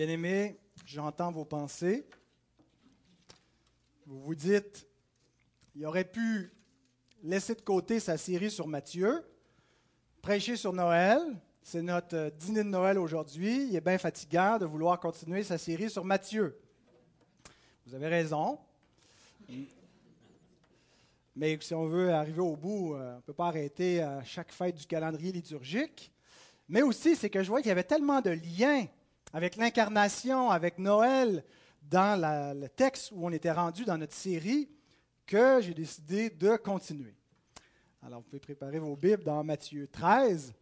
Bien-aimés, j'entends vos pensées. Vous vous dites, il aurait pu laisser de côté sa série sur Matthieu, prêcher sur Noël. C'est notre euh, dîner de Noël aujourd'hui. Il est bien fatigant de vouloir continuer sa série sur Matthieu. Vous avez raison. Mais si on veut arriver au bout, euh, on ne peut pas arrêter à chaque fête du calendrier liturgique. Mais aussi, c'est que je vois qu'il y avait tellement de liens avec l'incarnation, avec Noël, dans le texte où on était rendu dans notre série, que j'ai décidé de continuer. Alors, vous pouvez préparer vos Bibles dans Matthieu 13.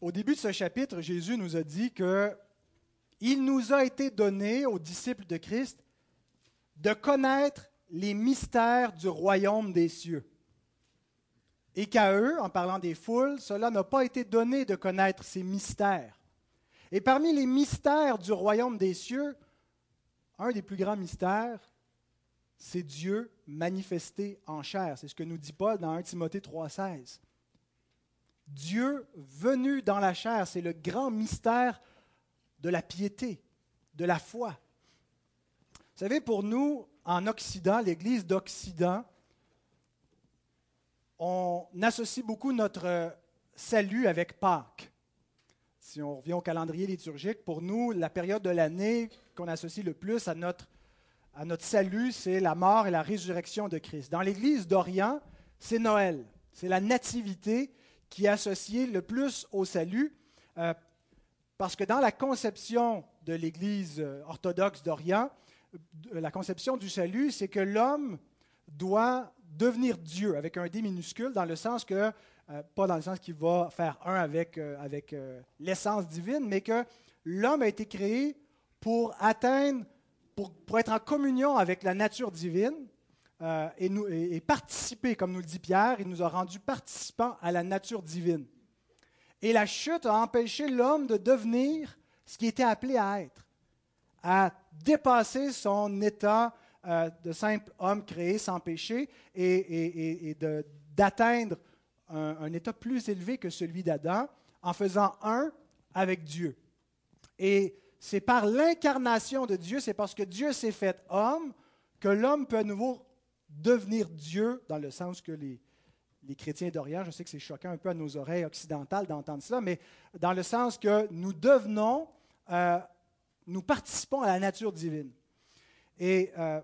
Au début de ce chapitre, Jésus nous a dit que il nous a été donné aux disciples de Christ de connaître les mystères du royaume des cieux et qu'à eux, en parlant des foules, cela n'a pas été donné de connaître ces mystères. Et parmi les mystères du royaume des cieux, un des plus grands mystères, c'est Dieu manifesté en chair. C'est ce que nous dit Paul dans 1 Timothée 3,16. Dieu venu dans la chair, c'est le grand mystère de la piété, de la foi. Vous savez, pour nous, en Occident, l'Église d'Occident, on associe beaucoup notre euh, salut avec Pâques. Si on revient au calendrier liturgique, pour nous, la période de l'année qu'on associe le plus à notre, à notre salut, c'est la mort et la résurrection de Christ. Dans l'Église d'Orient, c'est Noël. C'est la nativité qui est associée le plus au salut, euh, parce que dans la conception de l'Église euh, orthodoxe d'Orient, la conception du salut, c'est que l'homme doit devenir Dieu avec un D minuscule, dans le sens que, euh, pas dans le sens qu'il va faire un avec, euh, avec euh, l'essence divine, mais que l'homme a été créé pour atteindre, pour, pour, être en communion avec la nature divine et, nous, et, participer, comme nous le dit Pierre, il nous a rendus participants à la nature divine. Et la chute a empêché l'homme de devenir ce qui était appelé à être, à dépasser son état euh, de simple homme créé sans péché et, d'atteindre un, état plus élevé que celui d'Adam en faisant un avec Dieu. Et c'est par l'incarnation de Dieu, c'est parce que Dieu s'est fait homme que l'homme peut à nouveau devenir Dieu dans le sens que les, les chrétiens d'Orient, je sais que c'est choquant un peu à nos oreilles occidentales d'entendre cela, mais dans le sens que nous devenons, euh, nous participons à la nature divine. Et euh,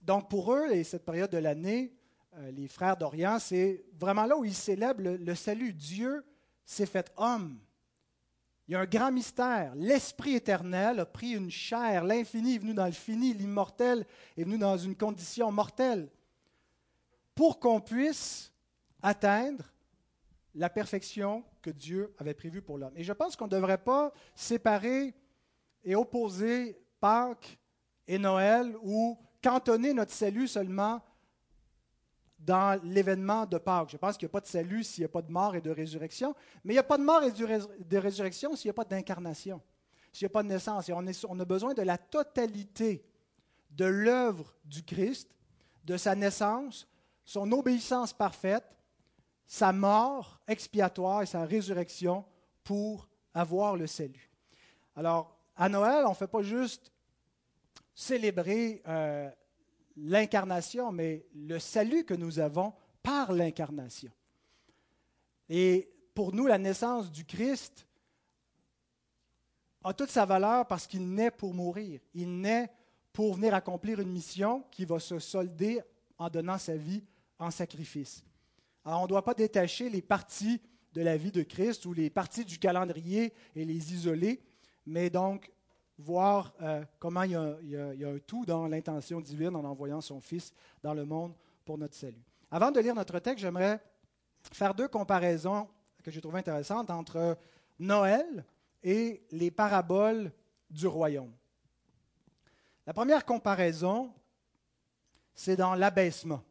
donc pour eux, et cette période de l'année, euh, les frères d'Orient, c'est vraiment là où ils célèbrent le, salut. Dieu s'est fait homme. Il y a un grand mystère. L'Esprit éternel a pris une chair. L'infini est venu dans le fini. L'immortel est venu dans une condition mortelle. Pour qu'on puisse atteindre la perfection que Dieu avait prévue pour l'homme. Et je pense qu'on ne devrait pas séparer et opposer Pâques et Noël ou cantonner notre salut seulement dans l'événement de Pâques. Je pense qu'il n'y a pas de salut s'il n'y a pas de mort et de résurrection, mais il n'y a pas de mort et de résurrection s'il n'y a pas d'incarnation, s'il n'y a pas de naissance. Et on, on a besoin de la totalité de l'œuvre du Christ, de sa naissance, son obéissance parfaite, sa mort expiatoire et sa résurrection pour avoir le salut. Alors, à Noël, on ne fait pas juste célébrer euh, l'incarnation, mais le salut que nous avons par l'incarnation. Et pour nous, la naissance du Christ a toute sa valeur parce qu'il naît pour mourir. Il naît pour venir accomplir une mission qui va se solder en donnant sa vie en sacrifice. Alors, on ne doit pas détacher les parties de la vie de Christ ou les parties du calendrier et les isoler, mais donc voir euh, comment il y, a, un tout dans l'intention divine en envoyant son Fils dans le monde pour notre salut. Avant de lire notre texte, j'aimerais faire deux comparaisons que j'ai trouvées intéressantes entre Noël et les paraboles du royaume. La première comparaison, c'est dans l'abaissement,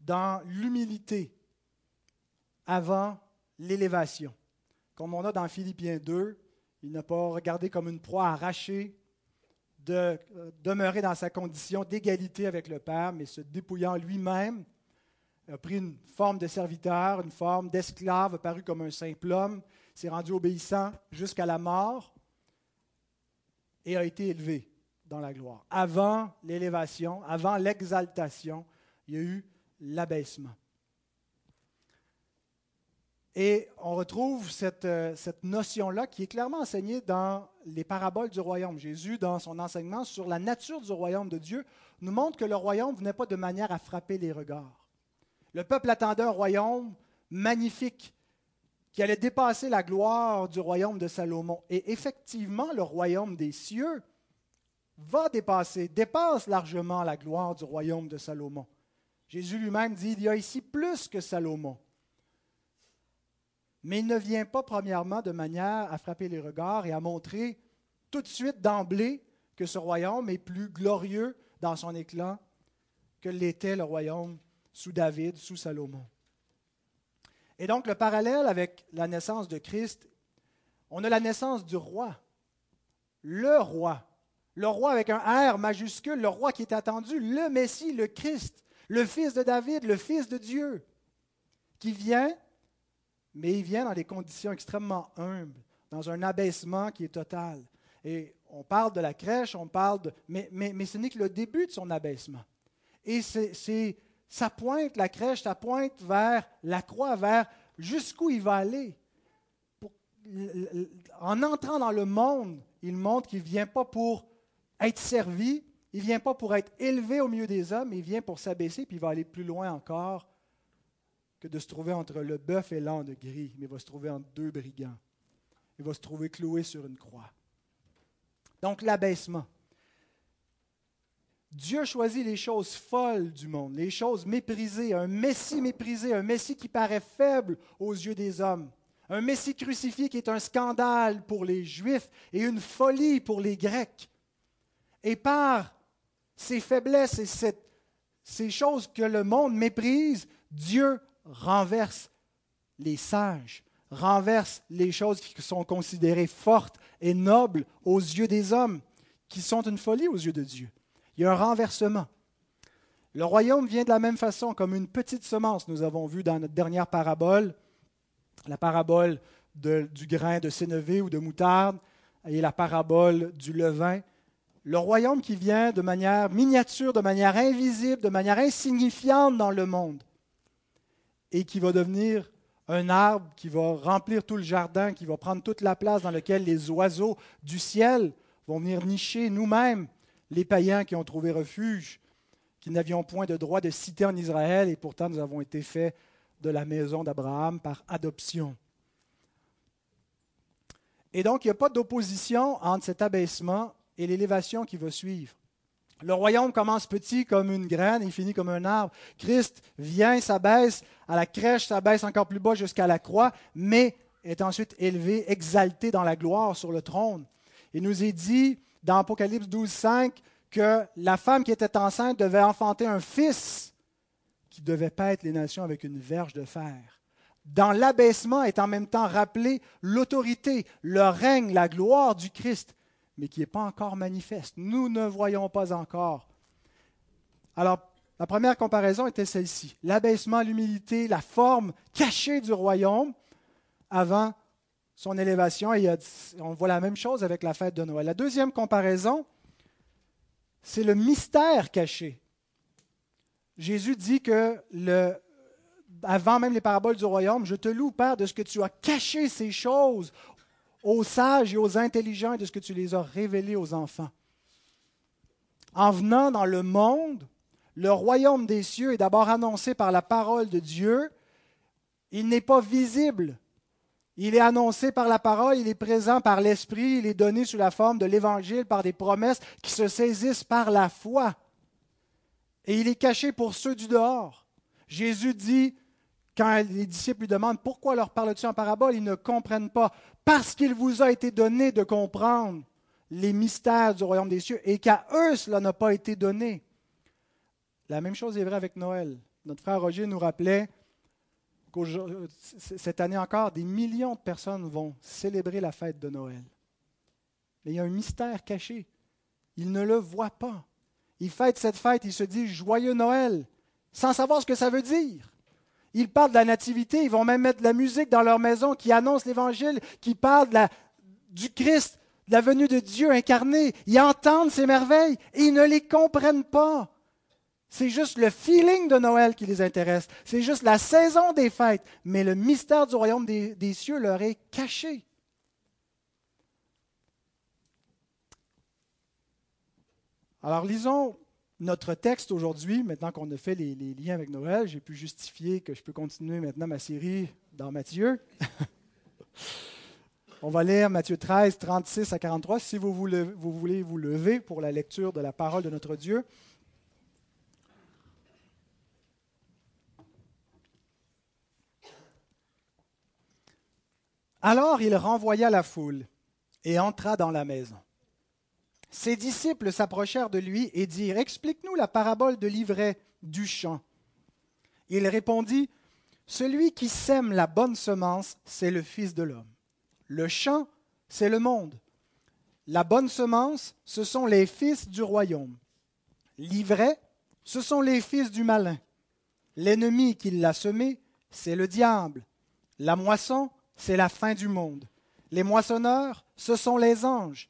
dans l'humilité avant l'élévation. Comme on a dans Philippiens 2, il n'a pas regardé comme une proie arrachée de euh, demeurer dans sa condition d'égalité avec le Père, mais se dépouillant lui-même, a pris une forme de serviteur, une forme d'esclave, apparu comme un simple homme, s'est rendu obéissant jusqu'à la mort et a été élevé dans la gloire. Avant l'élévation, avant l'exaltation, il y a eu l'abaissement. Et on retrouve cette, euh, cette notion-là qui est clairement enseignée dans les paraboles du royaume. Jésus, dans son enseignement sur la nature du royaume de Dieu, nous montre que le royaume venait pas de manière à frapper les regards. Le peuple attendait un royaume magnifique qui allait dépasser la gloire du royaume de Salomon. Et effectivement, le royaume des cieux va dépasser, dépasse largement la gloire du royaume de Salomon. Jésus lui-même dit, il y a ici plus que Salomon. Mais il ne vient pas premièrement de manière à frapper les regards et à montrer tout de suite d'emblée que ce royaume est plus glorieux dans son éclat que l'était le royaume sous David, sous Salomon. Et donc le parallèle avec la naissance de Christ, on a la naissance du roi, le roi, le roi avec un R majuscule, le roi qui est attendu, le Messie, le Christ, le fils de David, le fils de Dieu, qui vient, mais il vient dans des conditions extrêmement humbles, dans un abaissement qui est total. Et on parle de la crèche, on parle de... Mais, ce n'est que le début de son abaissement. Et c'est, ça pointe, la crèche, ça pointe vers la croix, vers jusqu'où il va aller. en entrant dans le monde, il montre qu'il ne vient pas pour être servi, il ne vient pas pour être élevé au milieu des hommes, il vient pour s'abaisser, puis il va aller plus loin encore que de se trouver entre le bœuf et l'an de gris, mais il va se trouver entre deux brigands. Il va se trouver cloué sur une croix. Donc l'abaissement. Dieu choisit les choses folles du monde, les choses méprisées, un Messie méprisé, un Messie qui paraît faible aux yeux des hommes, un Messie crucifié qui est un scandale pour les Juifs et une folie pour les Grecs. Et par ces faiblesses et ces choses que le monde méprise, Dieu renverse les sages, renverse les choses qui sont considérées fortes et nobles aux yeux des hommes, qui sont une folie aux yeux de Dieu. Il y a un renversement. Le royaume vient de la même façon, comme une petite semence, nous avons vu dans notre dernière parabole, la parabole du grain de sénévé ou de moutarde et la parabole du levain le royaume qui vient de manière miniature, de manière invisible, de manière insignifiante dans le monde, et qui va devenir un arbre qui va remplir tout le jardin, qui va prendre toute la place dans laquelle les oiseaux du ciel vont venir nicher nous-mêmes, les païens qui ont trouvé refuge, qui n'avions point de droit de citer en Israël, et pourtant nous avons été faits de la maison d'Abraham par adoption. Et donc, il n'y a pas d'opposition entre cet abaissement et l'élévation qui va suivre. Le royaume commence petit comme une graine et finit comme un arbre. Christ vient, s'abaisse à la crèche, s'abaisse encore plus bas jusqu'à la croix, mais est ensuite élevé, exalté dans la gloire sur le trône. Il nous est dit dans Apocalypse 12, 5 que la femme qui était enceinte devait enfanter un fils qui devait paître les nations avec une verge de fer. Dans l'abaissement est en même temps rappelé l'autorité, le règne, la gloire du Christ mais qui n'est pas encore manifeste. Nous ne voyons pas encore. Alors, la première comparaison était celle-ci. L'abaissement, l'humilité, la forme cachée du royaume avant son élévation. On voit la même chose avec la fête de Noël. La deuxième comparaison, c'est le mystère caché. Jésus dit que le, avant même les paraboles du royaume, je te loue, Père, de ce que tu as caché ces choses aux sages et aux intelligents et de ce que tu les as révélés aux enfants. En venant dans le monde, le royaume des cieux est d'abord annoncé par la parole de Dieu. Il n'est pas visible. Il est annoncé par la parole, il est présent par l'Esprit, il est donné sous la forme de l'Évangile par des promesses qui se saisissent par la foi. Et il est caché pour ceux du dehors. Jésus dit, quand les disciples lui demandent pourquoi leur parles-tu en parabole, ils ne comprennent pas. Parce qu'il vous a été donné de comprendre les mystères du royaume des cieux et qu'à eux cela n'a pas été donné. La même chose est vraie avec Noël. Notre frère Roger nous rappelait que cette année encore, des millions de personnes vont célébrer la fête de Noël. Mais il y a un mystère caché. Ils ne le voient pas. Ils fêtent cette fête, ils se disent joyeux Noël, sans savoir ce que ça veut dire. Ils parlent de la nativité, ils vont même mettre de la musique dans leur maison qui annonce l'Évangile, qui parle du Christ, de la venue de Dieu incarné. Ils entendent ces merveilles et ils ne les comprennent pas. C'est juste le feeling de Noël qui les intéresse. C'est juste la saison des fêtes. Mais le mystère du royaume des, des cieux leur est caché. Alors lisons notre texte aujourd'hui, maintenant qu'on a fait les, liens avec Noël, j'ai pu justifier que je peux continuer maintenant ma série dans Matthieu. On va lire Matthieu 13, 36 à 43, si vous voulez, vous voulez vous lever pour la lecture de la parole de notre Dieu. Alors il renvoya la foule et entra dans la maison. Ses disciples s'approchèrent de lui et dirent Explique-nous la parabole de l'ivraie du champ. Il répondit Celui qui sème la bonne semence, c'est le Fils de l'homme. Le champ, c'est le monde. La bonne semence, ce sont les fils du royaume. L'ivraie, ce sont les fils du malin. L'ennemi qui l'a semé, c'est le diable. La moisson, c'est la fin du monde. Les moissonneurs, ce sont les anges.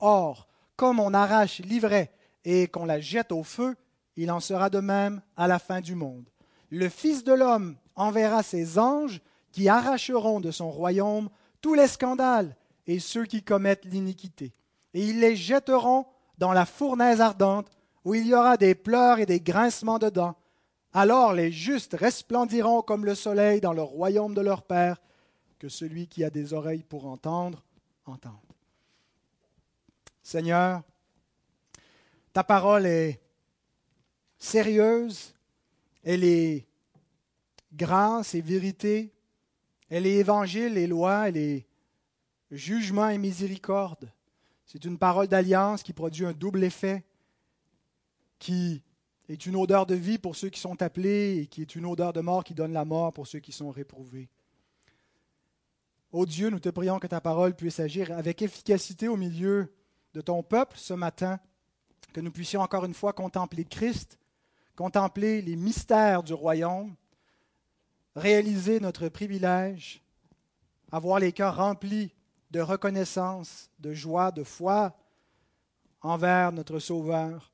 Or, comme on arrache l'ivraie et qu'on la jette au feu, il en sera de même à la fin du monde. Le Fils de l'homme enverra ses anges qui arracheront de son royaume tous les scandales et ceux qui commettent l'iniquité. Et ils les jetteront dans la fournaise ardente, où il y aura des pleurs et des grincements de dents. Alors les justes resplendiront comme le soleil dans le royaume de leur Père. Que celui qui a des oreilles pour entendre, entende. Seigneur, ta parole est sérieuse, elle est grâce et vérité, elle est évangile et loi, elle est jugement et miséricorde. C'est une parole d'alliance qui produit un double effet, qui est une odeur de vie pour ceux qui sont appelés et qui est une odeur de mort qui donne la mort pour ceux qui sont réprouvés. Ô Dieu, nous te prions que ta parole puisse agir avec efficacité au milieu de ton peuple ce matin, que nous puissions encore une fois contempler Christ, contempler les mystères du royaume, réaliser notre privilège, avoir les cœurs remplis de reconnaissance, de joie, de foi envers notre Sauveur.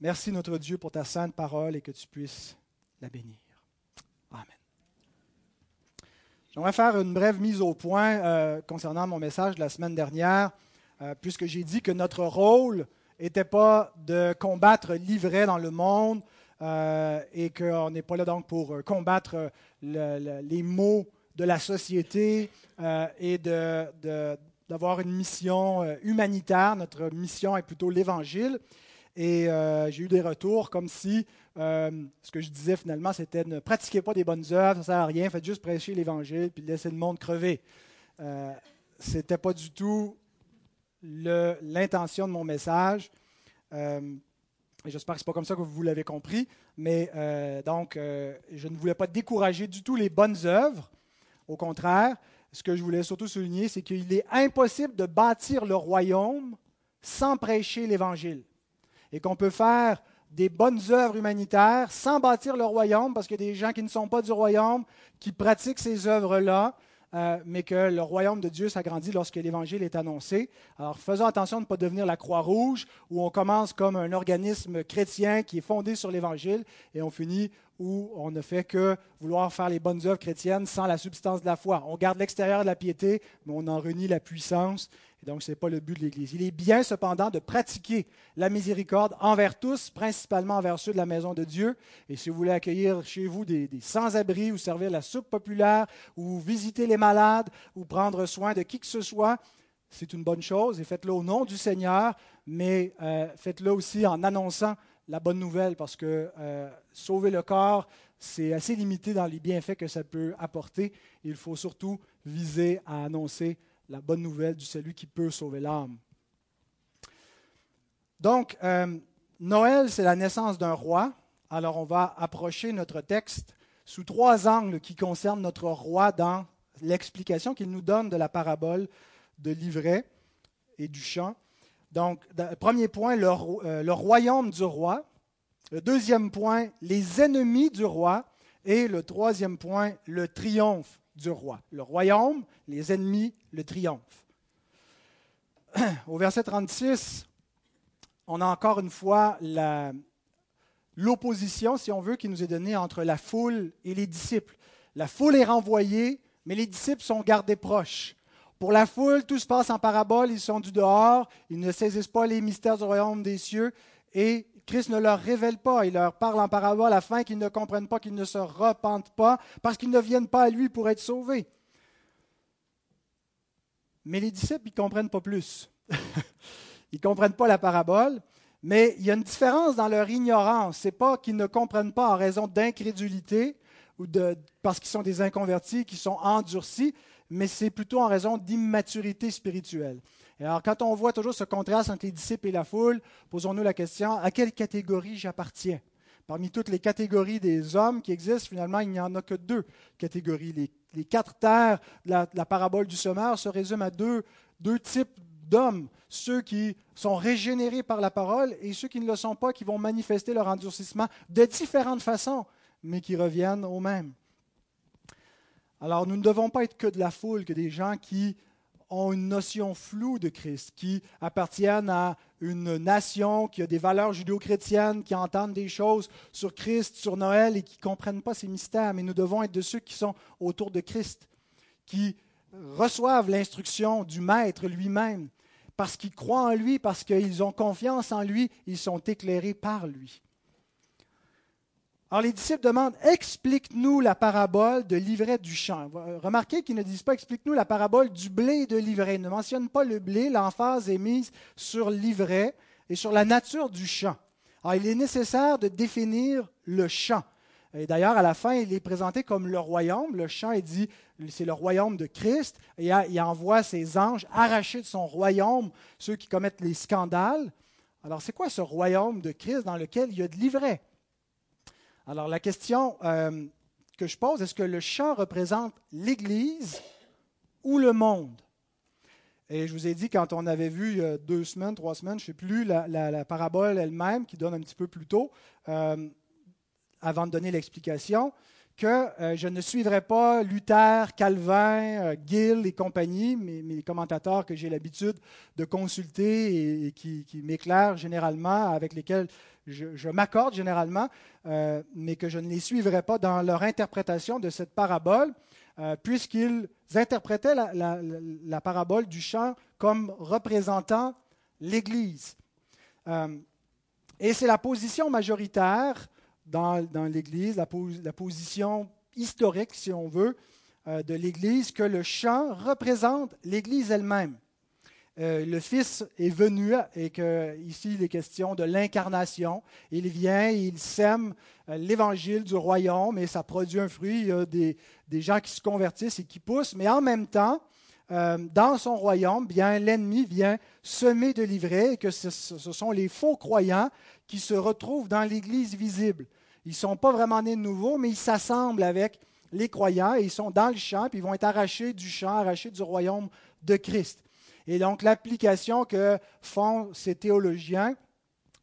Merci notre Dieu pour ta sainte parole et que tu puisses la bénir. Amen. J'aimerais faire une brève mise au point euh, concernant mon message de la semaine dernière. Euh, puisque j'ai dit que notre rôle n'était pas de combattre l'ivraie dans le monde euh, et qu'on n'est pas là donc pour euh, combattre les maux de la société et d'avoir une mission humanitaire. Notre mission est plutôt l'Évangile. Et j'ai eu des retours comme si ce que je disais finalement, c'était ne pratiquez pas des bonnes œuvres, ça ne sert à rien, faites juste prêcher l'Évangile puis laissez le monde crever. Ce n'était pas du tout l'intention de mon message. Euh, j'espère que ce n'est pas comme ça que vous l'avez compris, mais euh, donc, euh, je ne voulais pas décourager du tout les bonnes œuvres. Au contraire, ce que je voulais surtout souligner, c'est qu'il est impossible de bâtir le royaume sans prêcher l'Évangile. Et qu'on peut faire des bonnes œuvres humanitaires sans bâtir le royaume, parce qu'il y a des gens qui ne sont pas du royaume, qui pratiquent ces œuvres-là, euh, mais que le royaume de Dieu s'agrandit lorsque l'Évangile est annoncé. Alors faisons attention de ne pas devenir la Croix-Rouge, où on commence comme un organisme chrétien qui est fondé sur l'Évangile, et on finit où on ne fait que vouloir faire les bonnes œuvres chrétiennes sans la substance de la foi. On garde l'extérieur de la piété, mais on en renie la puissance. Et donc, ce n'est pas le but de l'Église. Il est bien cependant de pratiquer la miséricorde envers tous, principalement envers ceux de la maison de Dieu. Et si vous voulez accueillir chez vous des, sans-abri ou servir la soupe populaire ou visiter les malades ou prendre soin de qui que ce soit, c'est une bonne chose et faites-le au nom du Seigneur, mais euh, faites-le aussi en annonçant la bonne nouvelle parce que euh, sauver le corps, c'est assez limité dans les bienfaits que ça peut apporter. Il faut surtout viser à annoncer la bonne nouvelle du salut qui peut sauver l'âme. Donc, euh, Noël, c'est la naissance d'un roi. Alors, on va approcher notre texte sous trois angles qui concernent notre roi dans l'explication qu'il nous donne de la parabole de l'ivraie et du champ. Donc, premier point, euh, le, royaume du roi. Le deuxième point, les ennemis du roi. Et le troisième point, le triomphe du roi. Le royaume, les ennemis, le triomphe. Au verset 36, on a encore une fois l'opposition, si on veut, qui nous est donnée entre la foule et les disciples. La foule est renvoyée, mais les disciples sont gardés proches. Pour la foule, tout se passe en parabole, ils sont du dehors, ils ne saisissent pas les mystères du royaume des cieux, et Christ ne leur révèle pas, il leur parle en parabole afin qu'ils ne comprennent pas, qu'ils ne se repentent pas, parce qu'ils ne viennent pas à lui pour être sauvés. Mais les disciples, ils ne comprennent pas plus. ils ne comprennent pas la parabole, mais il y a une différence dans leur ignorance. Ce n'est pas qu'ils ne comprennent pas en raison d'incrédulité ou de, parce qu'ils sont des inconvertis, qui sont endurcis, mais c'est plutôt en raison d'immaturité spirituelle alors, quand on voit toujours ce contraste entre les disciples et la foule, posons-nous la question à quelle catégorie j'appartiens? Parmi toutes les catégories des hommes qui existent, finalement, il n'y en a que deux catégories. Les, quatre terres de la, parabole du semeur se résument à deux, deux types d'hommes ceux qui sont régénérés par la parole et ceux qui ne le sont pas, qui vont manifester leur endurcissement de différentes façons, mais qui reviennent au même. Alors, nous ne devons pas être que de la foule, que des gens qui ont une notion floue de Christ, qui appartiennent à une nation qui a des valeurs judéo-chrétiennes, qui entendent des choses sur Christ, sur Noël et qui ne comprennent pas ces mystères. Mais nous devons être de ceux qui sont autour de Christ, qui reçoivent l'instruction du Maître lui-même, parce qu'ils croient en lui, parce qu'ils ont confiance en lui, ils sont éclairés par lui. Alors les disciples demandent Explique-nous la parabole de l'ivraie du champ. Remarquez qu'ils ne disent pas Explique-nous la parabole du blé de l'ivraie. Ils ne mentionnent pas le blé. L'emphase est mise sur l'ivraie et sur la nature du champ. Alors il est nécessaire de définir le champ. Et d'ailleurs, à la fin, il est présenté comme le royaume. Le champ est dit c'est le royaume de Christ. Et il envoie ses anges arracher de son royaume ceux qui commettent les scandales. Alors, c'est quoi ce royaume de Christ dans lequel il y a de l'ivraie alors la question euh, que je pose, est-ce que le champ représente l'Église ou le monde? Et je vous ai dit, quand on avait vu euh, deux semaines, trois semaines, je ne sais plus, la, parabole elle-même, qui donne un petit peu plus tôt, euh, avant de donner l'explication, que je ne suivrai pas Luther, Calvin, Gill et compagnie, mes, commentateurs que j'ai l'habitude de consulter et, qui, m'éclairent généralement, avec lesquels je, m'accorde généralement, euh, mais que je ne les suivrai pas dans leur interprétation de cette parabole, euh, puisqu'ils interprétaient la, parabole du champ comme représentant l'Église. Euh, et c'est la position majoritaire dans, l'Église, la, position historique, si on veut, de l'Église, que le champ représente l'Église elle-même. Euh, le Fils est venu et que ici il est question de l'incarnation. Il vient, il sème euh, l'évangile du royaume et ça produit un fruit. Il y a des, gens qui se convertissent et qui poussent, mais en même temps, euh, dans son royaume, bien l'ennemi vient semer de l'ivraie et que ce, sont les faux croyants qui se retrouvent dans l'Église visible. Ils ne sont pas vraiment nés de nouveau, mais ils s'assemblent avec les croyants et ils sont dans le champ, puis ils vont être arrachés du champ, arrachés du royaume de Christ. Et donc l'application que font ces théologiens,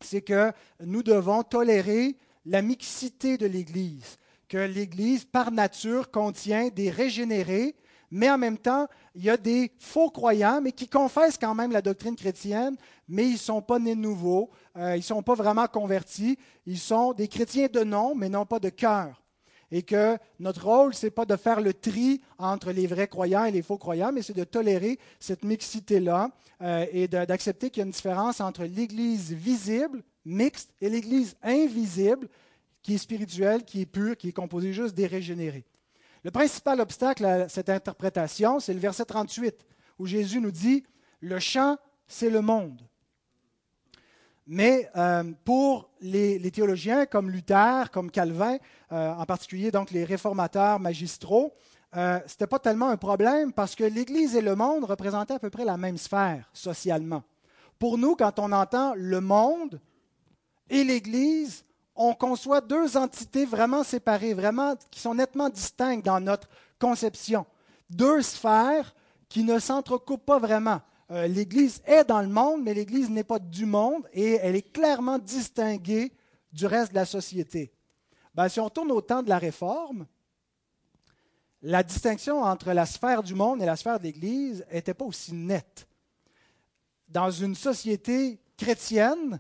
c'est que nous devons tolérer la mixité de l'Église, que l'Église, par nature, contient des régénérés, mais en même temps, il y a des faux croyants, mais qui confessent quand même la doctrine chrétienne, mais ils ne sont pas nés nouveaux, euh, ils ne sont pas vraiment convertis, ils sont des chrétiens de nom, mais non pas de cœur et que notre rôle, ce n'est pas de faire le tri entre les vrais croyants et les faux croyants, mais c'est de tolérer cette mixité-là euh, et d'accepter qu'il y a une différence entre l'Église visible, mixte, et l'Église invisible, qui est spirituelle, qui est pure, qui est composée juste des régénérés. Le principal obstacle à cette interprétation, c'est le verset 38, où Jésus nous dit, le champ, c'est le monde. Mais euh, pour les, théologiens comme Luther, comme Calvin, euh, en particulier donc les réformateurs magistraux, euh, ce n'était pas tellement un problème parce que l'Église et le monde représentaient à peu près la même sphère socialement. Pour nous, quand on entend le monde et l'Église, on conçoit deux entités vraiment séparées, vraiment qui sont nettement distinctes dans notre conception. Deux sphères qui ne s'entrecoupent pas vraiment. Euh, l'Église est dans le monde, mais l'Église n'est pas du monde et elle est clairement distinguée du reste de la société. Ben, si on tourne au temps de la Réforme, la distinction entre la sphère du monde et la sphère de l'Église n'était pas aussi nette. Dans une société chrétienne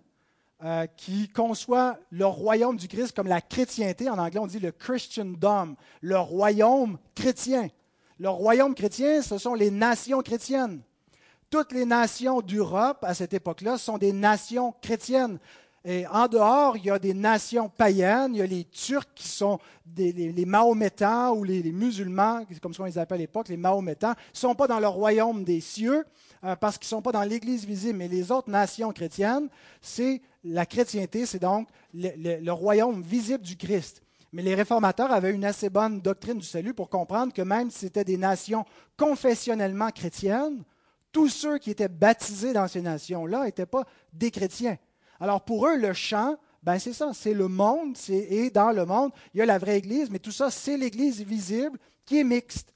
euh, qui conçoit le royaume du Christ comme la chrétienté, en anglais on dit le Christendom, le royaume chrétien. Le royaume chrétien, ce sont les nations chrétiennes. Toutes les nations d'Europe à cette époque-là sont des nations chrétiennes. Et en dehors, il y a des nations païennes, il y a les Turcs qui sont les, Mahométans ou les, musulmans, comme on les appelle à l'époque, les Mahométans, ne sont pas dans le royaume des cieux parce qu'ils ne sont pas dans l'Église visible. Mais les autres nations chrétiennes, c'est la chrétienté, c'est donc le royaume visible du Christ. Mais les réformateurs avaient une assez bonne doctrine du salut pour comprendre que même si c'était des nations confessionnellement chrétiennes, tous ceux qui étaient baptisés dans ces nations-là n'étaient pas des chrétiens. Alors pour eux, le chant, ben c'est ça, c'est le monde, et dans le monde, il y a la vraie Église, mais tout ça, c'est l'Église visible qui est mixte.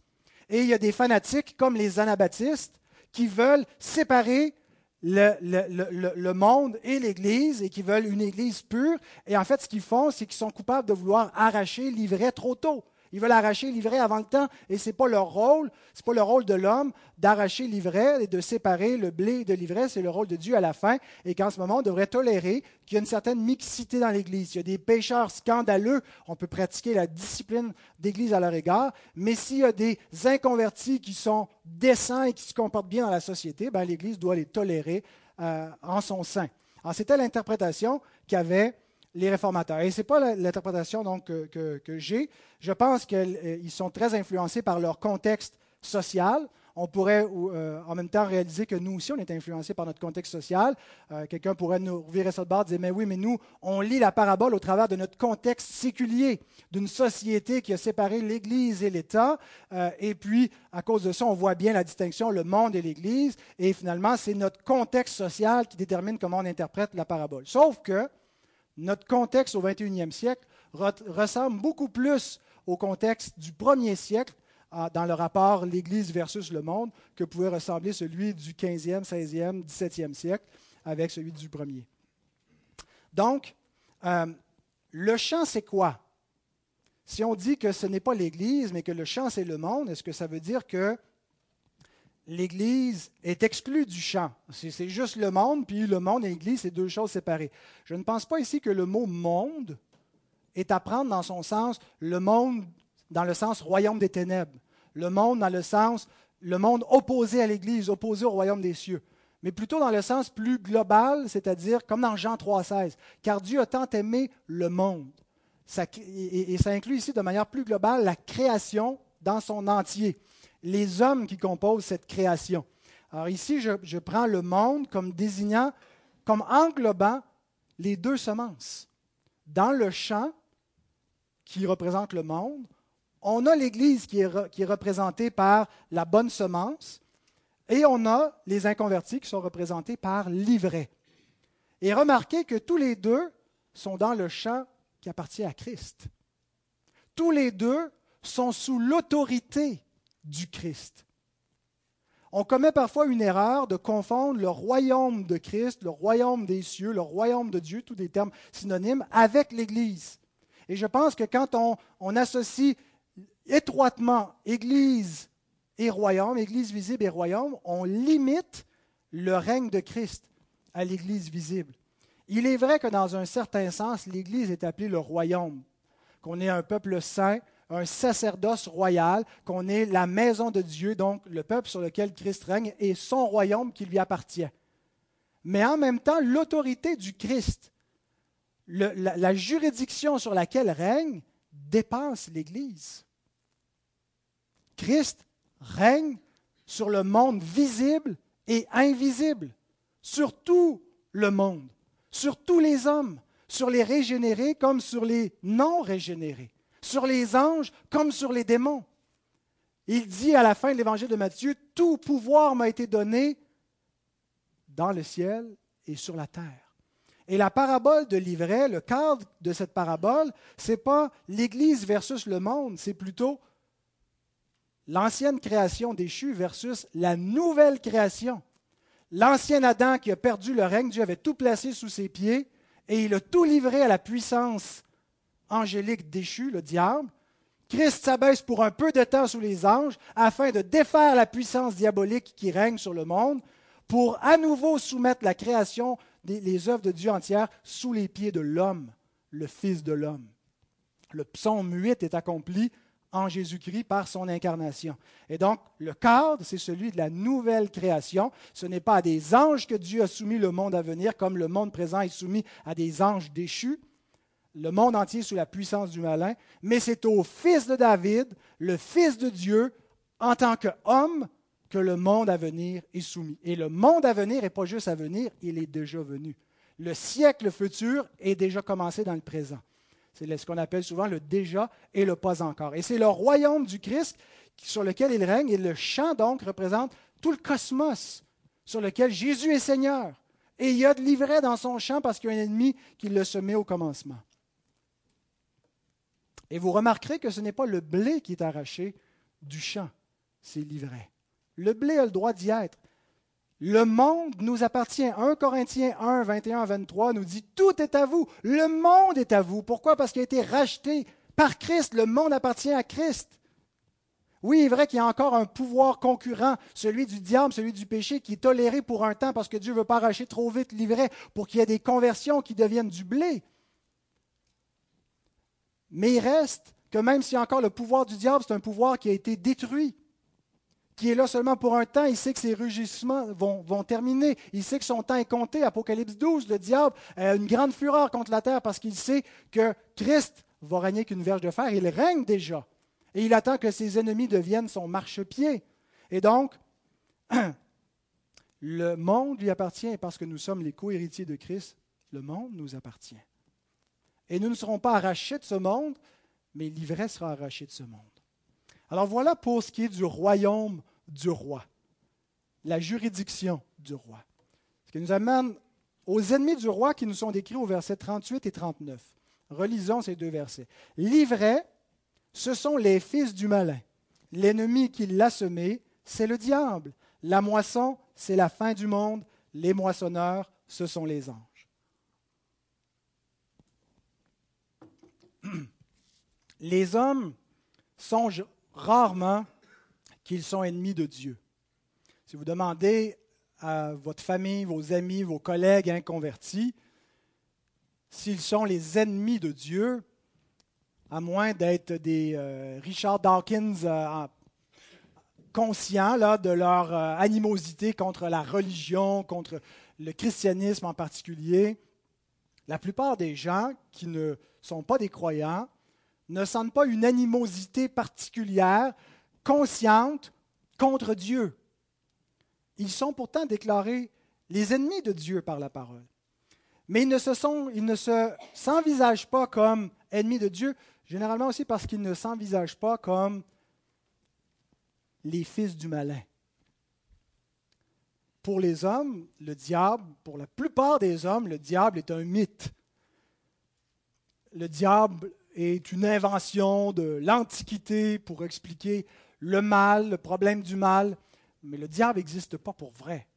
Et il y a des fanatiques comme les anabaptistes qui veulent séparer le, monde et l'Église et qui veulent une Église pure. Et en fait, ce qu'ils font, c'est qu'ils sont coupables de vouloir arracher l'ivraie trop tôt. Ils veulent arracher l'ivraie avant le temps et ce n'est pas leur rôle, ce n'est pas le rôle de l'homme d'arracher l'ivraie et de séparer le blé de l'ivraie, c'est le rôle de Dieu à la fin et qu'en ce moment on devrait tolérer qu'il y a une certaine mixité dans l'Église. Il y a des pécheurs scandaleux, on peut pratiquer la discipline d'Église à leur égard, mais s'il y a des inconvertis qui sont décents et qui se comportent bien dans la société, ben, l'Église doit les tolérer euh, en son sein. Alors c'était l'interprétation qu'avait les réformateurs. Et ce n'est pas l'interprétation que, j'ai. Je pense qu'ils euh, sont très influencés par leur contexte social. On pourrait euh, en même temps réaliser que nous aussi, on est influencés par notre contexte social. Euh, quelqu'un pourrait nous virer ça de bord et dire, mais oui, mais nous, on lit la parabole au travers de notre contexte séculier, d'une société qui a séparé l'Église et l'État. et puis, à cause de ça, on voit bien la distinction, le monde et l'Église. Et finalement, c'est notre contexte social qui détermine comment on interprète la parabole. Sauf que, notre contexte au 21e siècle ressemble beaucoup plus au contexte du premier siècle dans le rapport l'Église versus le monde que pouvait ressembler celui du 15e, 16e, 17e siècle avec celui du premier. Donc, euh, le chant, c'est quoi? Si on dit que ce n'est pas l'Église, mais que le chant, c'est le monde, est-ce que ça veut dire que l'Église est exclue du champ. C'est juste le monde, puis le monde et l'Église, c'est deux choses séparées. Je ne pense pas ici que le mot monde est à prendre dans son sens, le monde dans le sens royaume des ténèbres, le monde dans le sens, le monde opposé à l'Église, opposé au royaume des cieux, mais plutôt dans le sens plus global, c'est-à-dire comme dans Jean 3,16, car Dieu a tant aimé le monde. et ça inclut ici de manière plus globale la création dans son entier les hommes qui composent cette création. Alors ici, je, prends le monde comme désignant, comme englobant les deux semences. Dans le champ qui représente le monde, on a l'Église qui est, représentée par la bonne semence et on a les inconvertis qui sont représentés par l'ivraie. Et remarquez que tous les deux sont dans le champ qui appartient à Christ. Tous les deux sont sous l'autorité du Christ. On commet parfois une erreur de confondre le royaume de Christ, le royaume des cieux, le royaume de Dieu, tous des termes synonymes, avec l'Église. Et je pense que quand on, associe étroitement Église et royaume, Église visible et royaume, on limite le règne de Christ à l'Église visible. Il est vrai que dans un certain sens, l'Église est appelée le royaume, qu'on est un peuple saint, un sacerdoce royal, qu'on est la maison de Dieu, donc le peuple sur lequel Christ règne, et son royaume qui lui appartient. Mais en même temps, l'autorité du Christ, la, juridiction sur laquelle règne, dépasse l'Église. Christ règne sur le monde visible et invisible, sur tout le monde, sur tous les hommes, sur les régénérés comme sur les non régénérés sur les anges comme sur les démons. Il dit à la fin de l'évangile de Matthieu, Tout pouvoir m'a été donné dans le ciel et sur la terre. Et la parabole de l'ivraie, le cadre de cette parabole, ce n'est pas l'Église versus le monde, c'est plutôt l'ancienne création déchue versus la nouvelle création. L'ancien Adam qui a perdu le règne, Dieu avait tout placé sous ses pieds et il a tout livré à la puissance angélique déchu, le diable. Christ s'abaisse pour un peu de temps sous les anges afin de défaire la puissance diabolique qui règne sur le monde, pour à nouveau soumettre la création, les œuvres de Dieu entières, sous les pieds de l'homme, le Fils de l'homme. Le psaume 8 est accompli en Jésus-Christ par son incarnation. Et donc, le cadre, c'est celui de la nouvelle création. Ce n'est pas à des anges que Dieu a soumis le monde à venir, comme le monde présent est soumis à des anges déchus, le monde entier sous la puissance du malin, mais c'est au Fils de David, le Fils de Dieu, en tant qu'homme, que le monde à venir est soumis. Et le monde à venir n'est pas juste à venir, il est déjà venu. Le siècle futur est déjà commencé dans le présent. C'est ce qu'on appelle souvent le déjà et le pas encore. Et c'est le royaume du Christ sur lequel il règne. Et le champ, donc, représente tout le cosmos sur lequel Jésus est Seigneur. Et il y a de l'ivraie dans son champ parce qu'il y a un ennemi qui le semait au commencement. Et vous remarquerez que ce n'est pas le blé qui est arraché du champ, c'est l'ivraie. Le blé a le droit d'y être. Le monde nous appartient. 1 Corinthiens 1, 21 23 nous dit Tout est à vous. Le monde est à vous. Pourquoi? Parce qu'il a été racheté par Christ. Le monde appartient à Christ. Oui, il est vrai qu'il y a encore un pouvoir concurrent, celui du diable, celui du péché, qui est toléré pour un temps parce que Dieu ne veut pas arracher trop vite l'ivraie pour qu'il y ait des conversions qui deviennent du blé. Mais il reste que même a encore le pouvoir du diable, c'est un pouvoir qui a été détruit qui est là seulement pour un temps. Il sait que ses rugissements vont, vont, terminer. Il sait que son temps est compté. Apocalypse 12, le diable a une grande fureur contre la terre parce qu'il sait que Christ va régner qu'une verge de fer. Il règne déjà. Et il attend que ses ennemis deviennent son marchepied. Et donc, le monde lui appartient parce que nous sommes les co-héritiers de Christ. Le monde nous appartient. Et nous ne serons pas arrachés de ce monde, mais l'ivresse sera arrachée de ce monde. Alors voilà pour ce qui est du royaume du roi, la juridiction du roi. Ce qui nous amène aux ennemis du roi qui nous sont décrits au verset 38 et 39. Relisons ces deux versets. L'ivraie, ce sont les fils du malin. L'ennemi qui l'a semé, c'est le diable. La moisson, c'est la fin du monde. Les moissonneurs, ce sont les anges. Les hommes songent rarement qu'ils sont ennemis de Dieu. Si vous demandez à votre famille, vos amis, vos collègues inconvertis, s'ils sont les ennemis de Dieu, à moins d'être des euh, Richard Dawkins euh, conscients là, de leur euh, animosité contre la religion, contre le christianisme en particulier, la plupart des gens qui ne sont pas des croyants ne sentent pas une animosité particulière, consciente, contre Dieu. Ils sont pourtant déclarés les ennemis de Dieu par la parole. Mais ils ne se, sont, ils ne se s'envisagent pas comme ennemis de Dieu, généralement aussi parce qu'ils ne s'envisagent pas comme les fils du malin. Pour les hommes, le diable, pour la plupart des hommes, le diable est un mythe. Le diable est une invention de l'Antiquité pour expliquer le mal, le problème du mal. Mais le diable n'existe pas pour vrai.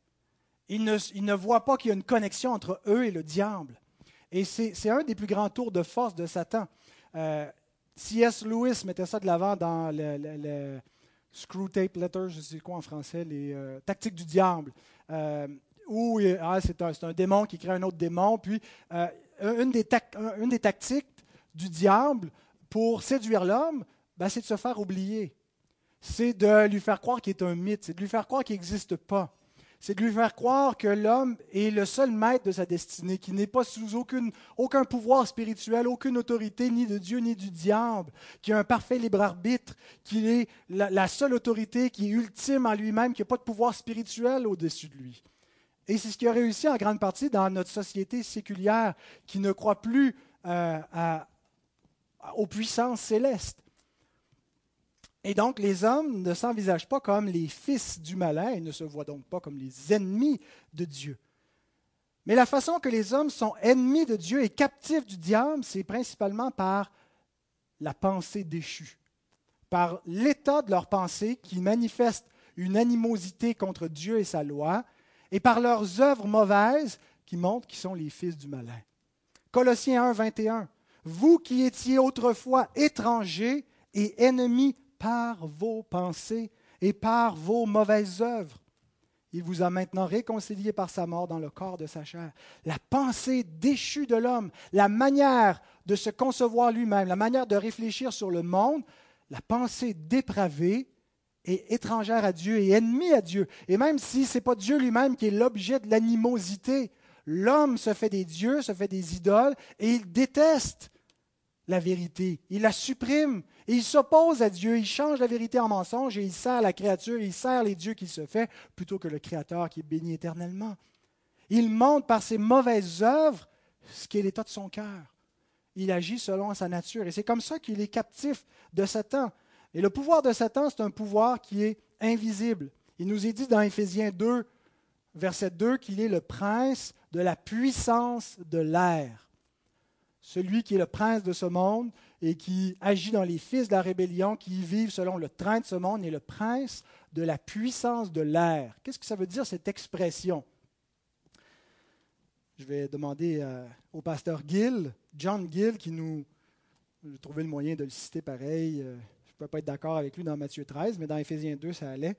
Ils ne, ne voient pas qu'il y a une connexion entre eux et le diable. Et c'est un des plus grands tours de force de Satan. Euh, C.S. Lewis mettait ça de l'avant dans le, Screw Tape Letter, je sais quoi en français, les euh, tactiques du diable. Euh, où ah, c'est un, démon qui crée un autre démon. Puis, des, une des tactiques du diable pour séduire l'homme, ben, c'est de se faire oublier. C'est de lui faire croire qu'il est un mythe, c'est de lui faire croire qu'il n'existe pas. C'est de lui faire croire que l'homme est le seul maître de sa destinée, qu'il n'est pas sous aucune, aucun pouvoir spirituel, aucune autorité, ni de Dieu, ni du diable, qu'il a un parfait libre arbitre, qu'il est la, seule autorité qui est ultime en lui-même, qu'il n'y a pas de pouvoir spirituel au-dessus de lui. Et c'est ce qui a réussi en grande partie dans notre société séculière, qui ne croit plus euh, à, aux puissances célestes. Et donc, les hommes ne s'envisagent pas comme les fils du malin et ne se voient donc pas comme les ennemis de Dieu. Mais la façon que les hommes sont ennemis de Dieu et captifs du diable, c'est principalement par la pensée déchue, par l'état de leur pensée qui manifeste une animosité contre Dieu et sa loi, et par leurs œuvres mauvaises qui montrent qu'ils sont les fils du malin. Colossiens 1, 21. Vous qui étiez autrefois étrangers et ennemis par vos pensées et par vos mauvaises œuvres. Il vous a maintenant réconcilié par sa mort dans le corps de sa chair. La pensée déchue de l'homme, la manière de se concevoir lui-même, la manière de réfléchir sur le monde, la pensée dépravée est étrangère à Dieu et ennemie à Dieu. Et même si ce n'est pas Dieu lui-même qui est l'objet de l'animosité, l'homme se fait des dieux, se fait des idoles, et il déteste la vérité. Il la supprime et il s'oppose à Dieu. Il change la vérité en mensonge et il sert la créature, il sert les dieux qu'il se fait plutôt que le Créateur qui est béni éternellement. Il montre par ses mauvaises œuvres ce qui est l'état de son cœur. Il agit selon sa nature. Et c'est comme ça qu'il est captif de Satan. Et le pouvoir de Satan, c'est un pouvoir qui est invisible. Il nous est dit dans Éphésiens 2, verset 2, qu'il est le prince de la puissance de l'air celui qui est le prince de ce monde et qui agit dans les fils de la rébellion, qui vivent selon le train de ce monde, est le prince de la puissance de l'air. Qu'est-ce que ça veut dire cette expression? Je vais demander euh, au pasteur Gill, John Gill, qui nous... J'ai trouvé le moyen de le citer pareil. Euh, je ne peux pas être d'accord avec lui dans Matthieu 13, mais dans Éphésiens 2, ça allait.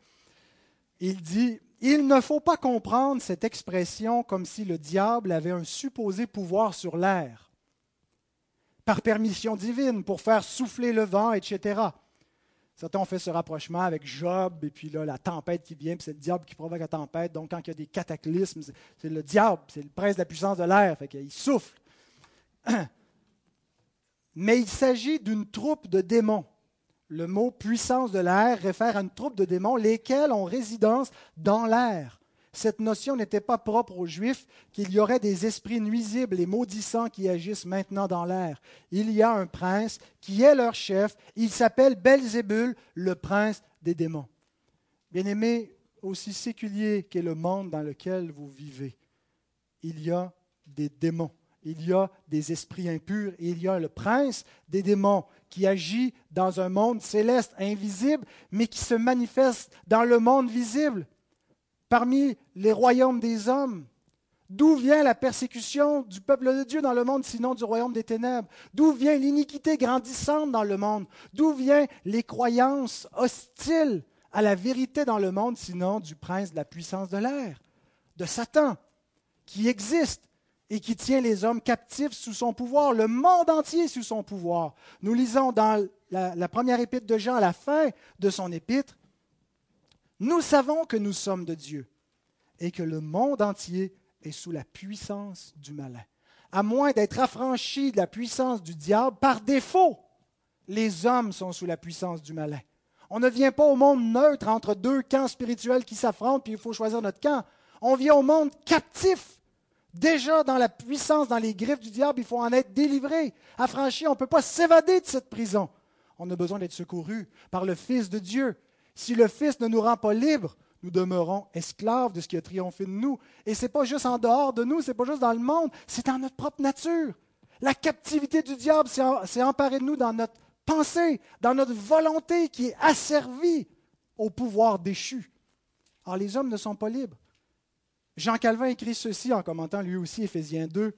Il dit, il ne faut pas comprendre cette expression comme si le diable avait un supposé pouvoir sur l'air par permission divine pour faire souffler le vent, etc. Certains ont fait ce rapprochement avec Job, et puis là, la tempête qui vient, puis c'est le diable qui provoque la tempête. Donc, quand il y a des cataclysmes, c'est le diable, c'est le prince de la puissance de l'air, fait qu'il souffle. Mais il s'agit d'une troupe de démons. Le mot puissance de l'air réfère à une troupe de démons, lesquels ont résidence dans l'air cette notion n'était pas propre aux Juifs, qu'il y aurait des esprits nuisibles et maudissants qui agissent maintenant dans l'air. Il y a un prince qui est leur chef, il s'appelle Belzébul, le prince des démons. Bien-aimés, aussi séculier qu'est le monde dans lequel vous vivez, il y a des démons, il y a des esprits impurs, et il y a le prince des démons qui agit dans un monde céleste, invisible, mais qui se manifeste dans le monde visible parmi les royaumes des hommes. D'où vient la persécution du peuple de Dieu dans le monde, sinon du royaume des ténèbres? D'où vient l'iniquité grandissante dans le monde? D'où viennent les croyances hostiles à la vérité dans le monde, sinon du prince de la puissance de l'air, de Satan, qui existe et qui tient les hommes captifs sous son pouvoir, le monde entier sous son pouvoir? Nous lisons dans la, la première épître de Jean, à la fin de son épître, nous savons que nous sommes de Dieu et que le monde entier est sous la puissance du malin. À moins d'être affranchis de la puissance du diable, par défaut, les hommes sont sous la puissance du malin. On ne vient pas au monde neutre entre deux camps spirituels qui s'affrontent, puis il faut choisir notre camp. On vient au monde captif. Déjà dans la puissance, dans les griffes du diable, il faut en être délivré, affranchi. On ne peut pas s'évader de cette prison. On a besoin d'être secouru par le Fils de Dieu si le Fils ne nous rend pas libres, nous demeurons esclaves de ce qui a triomphé de nous. Et ce n'est pas juste en dehors de nous, ce n'est pas juste dans le monde, c'est dans notre propre nature. La captivité du diable s'est emparée de nous dans notre pensée, dans notre volonté qui est asservie au pouvoir déchu. Alors les hommes ne sont pas libres. Jean Calvin écrit ceci en commentant lui aussi Éphésiens 2.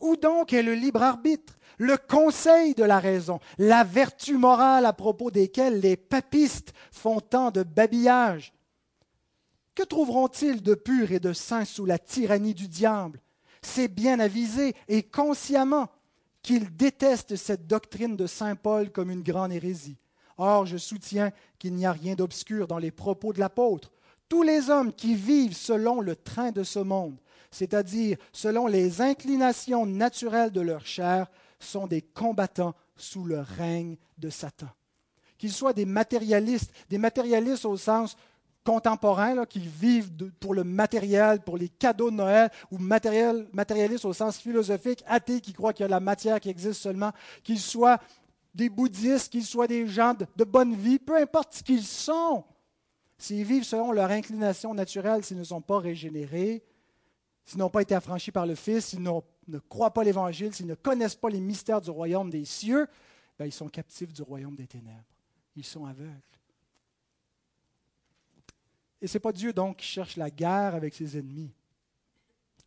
Où donc est le libre arbitre, le conseil de la raison, la vertu morale à propos desquelles les papistes font tant de babillage Que trouveront-ils de pur et de saint sous la tyrannie du diable? C'est bien avisé et consciemment qu'ils détestent cette doctrine de Saint Paul comme une grande hérésie. Or, je soutiens qu'il n'y a rien d'obscur dans les propos de l'apôtre. Tous les hommes qui vivent selon le train de ce monde c'est-à-dire selon les inclinations naturelles de leur chair, sont des combattants sous le règne de Satan. Qu'ils soient des matérialistes, des matérialistes au sens contemporain, qui vivent pour le matériel, pour les cadeaux de Noël, ou matérialistes au sens philosophique, athées qui croient qu'il y a la matière qui existe seulement, qu'ils soient des bouddhistes, qu'ils soient des gens de, bonne vie, peu importe ce qu'ils sont, s'ils vivent selon leur inclination naturelle, s'ils ne sont pas régénérés, s'ils n'ont pas été affranchis par le Fils, s'ils ne croient pas l'Évangile, s'ils ne connaissent pas les mystères du royaume des cieux, ben, ils sont captifs du royaume des ténèbres. Ils sont aveugles. Et ce n'est pas Dieu donc qui cherche la guerre avec ses ennemis.